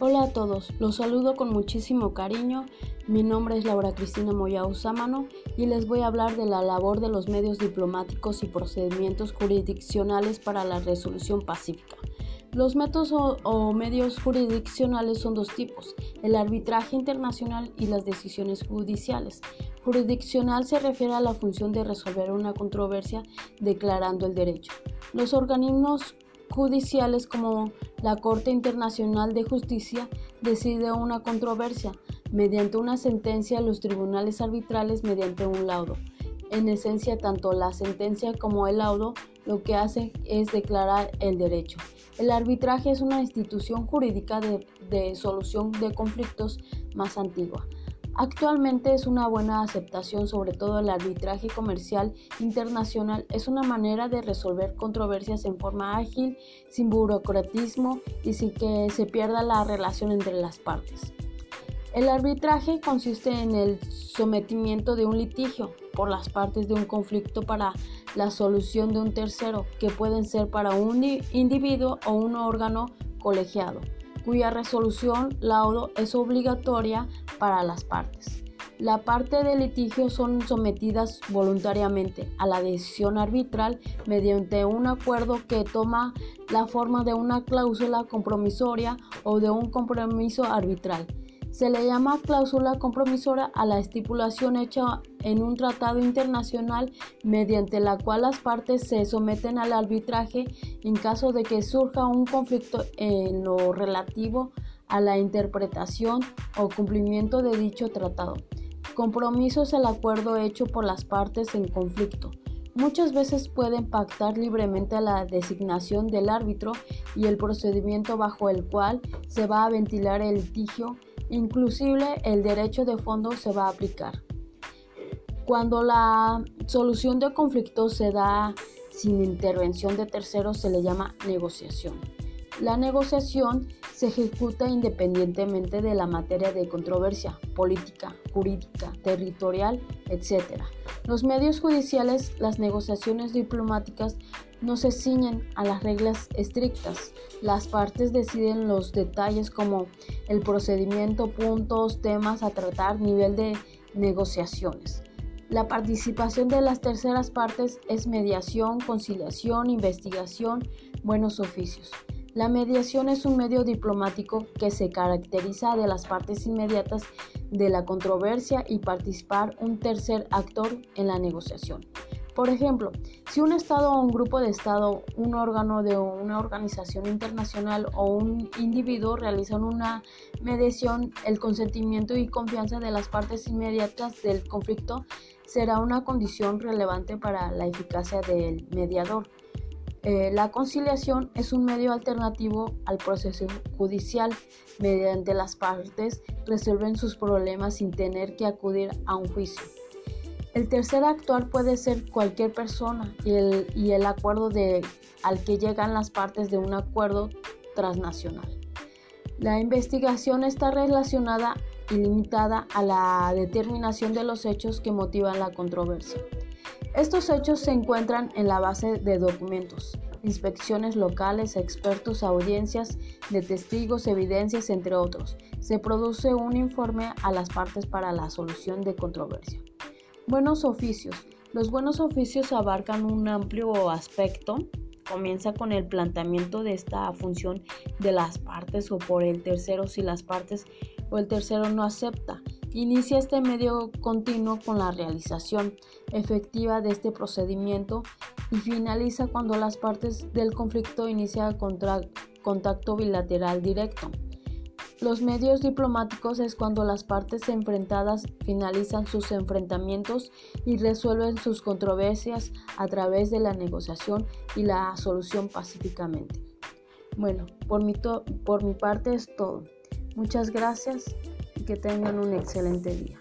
Hola a todos, los saludo con muchísimo cariño. Mi nombre es Laura Cristina Moya Usámano y les voy a hablar de la labor de los medios diplomáticos y procedimientos jurisdiccionales para la resolución pacífica. Los métodos o, medios jurisdiccionales son dos tipos, el arbitraje internacional y las decisiones judiciales. Jurisdiccional se refiere a la función de resolver una controversia declarando el derecho. Los organismos judiciales como la Corte Internacional de Justicia decide una controversia mediante una sentencia, los tribunales arbitrales mediante un laudo. En esencia, tanto la sentencia como el laudo lo que hacen es declarar el derecho. El arbitraje es una institución jurídica de, de solución de conflictos más antigua. Actualmente es una buena aceptación, sobre todo el arbitraje comercial internacional es una manera de resolver controversias en forma ágil, sin burocratismo y sin que se pierda la relación entre las partes. El arbitraje consiste en el sometimiento de un litigio por las partes de un conflicto para la solución de un tercero, que pueden ser para un individuo o un órgano colegiado cuya resolución laudo es obligatoria para las partes. La parte del litigio son sometidas voluntariamente a la decisión arbitral mediante un acuerdo que toma la forma de una cláusula compromisoria o de un compromiso arbitral. Se le llama cláusula compromisora a la estipulación hecha en un tratado internacional mediante la cual las partes se someten al arbitraje en caso de que surja un conflicto en lo relativo a la interpretación o cumplimiento de dicho tratado. Compromiso es el acuerdo hecho por las partes en conflicto. Muchas veces pueden pactar libremente la designación del árbitro y el procedimiento bajo el cual se va a ventilar el litigio Inclusive el derecho de fondo se va a aplicar. Cuando la solución de conflictos se da sin intervención de terceros se le llama negociación. La negociación se ejecuta independientemente de la materia de controversia política, jurídica, territorial, etc. Los medios judiciales, las negociaciones diplomáticas no se ciñen a las reglas estrictas. Las partes deciden los detalles como el procedimiento, puntos, temas a tratar, nivel de negociaciones. La participación de las terceras partes es mediación, conciliación, investigación, buenos oficios. La mediación es un medio diplomático que se caracteriza de las partes inmediatas de la controversia y participar un tercer actor en la negociación. Por ejemplo, si un Estado o un grupo de Estado, un órgano de una organización internacional o un individuo realizan una mediación, el consentimiento y confianza de las partes inmediatas del conflicto será una condición relevante para la eficacia del mediador. Eh, la conciliación es un medio alternativo al proceso judicial. Mediante las partes resuelven sus problemas sin tener que acudir a un juicio. El tercer actor puede ser cualquier persona y el, acuerdo de, al que llegan las partes de un acuerdo transnacional. La investigación está relacionada y limitada a la determinación de los hechos que motivan la controversia. Estos hechos se encuentran en la base de documentos, inspecciones locales, expertos, audiencias de testigos, evidencias, entre otros. Se produce un informe a las partes para la solución de controversia. Buenos oficios. Los buenos oficios abarcan un amplio aspecto. Comienza con el planteamiento de esta función de las partes o por el tercero si las partes o el tercero no acepta. Inicia este medio continuo con la realización efectiva de este procedimiento y finaliza cuando las partes del conflicto inician contacto bilateral directo. Los medios diplomáticos es cuando las partes enfrentadas finalizan sus enfrentamientos y resuelven sus controversias a través de la negociación y la solución pacíficamente. Bueno, por mi, por mi parte es todo. Muchas gracias y que tengan un excelente día.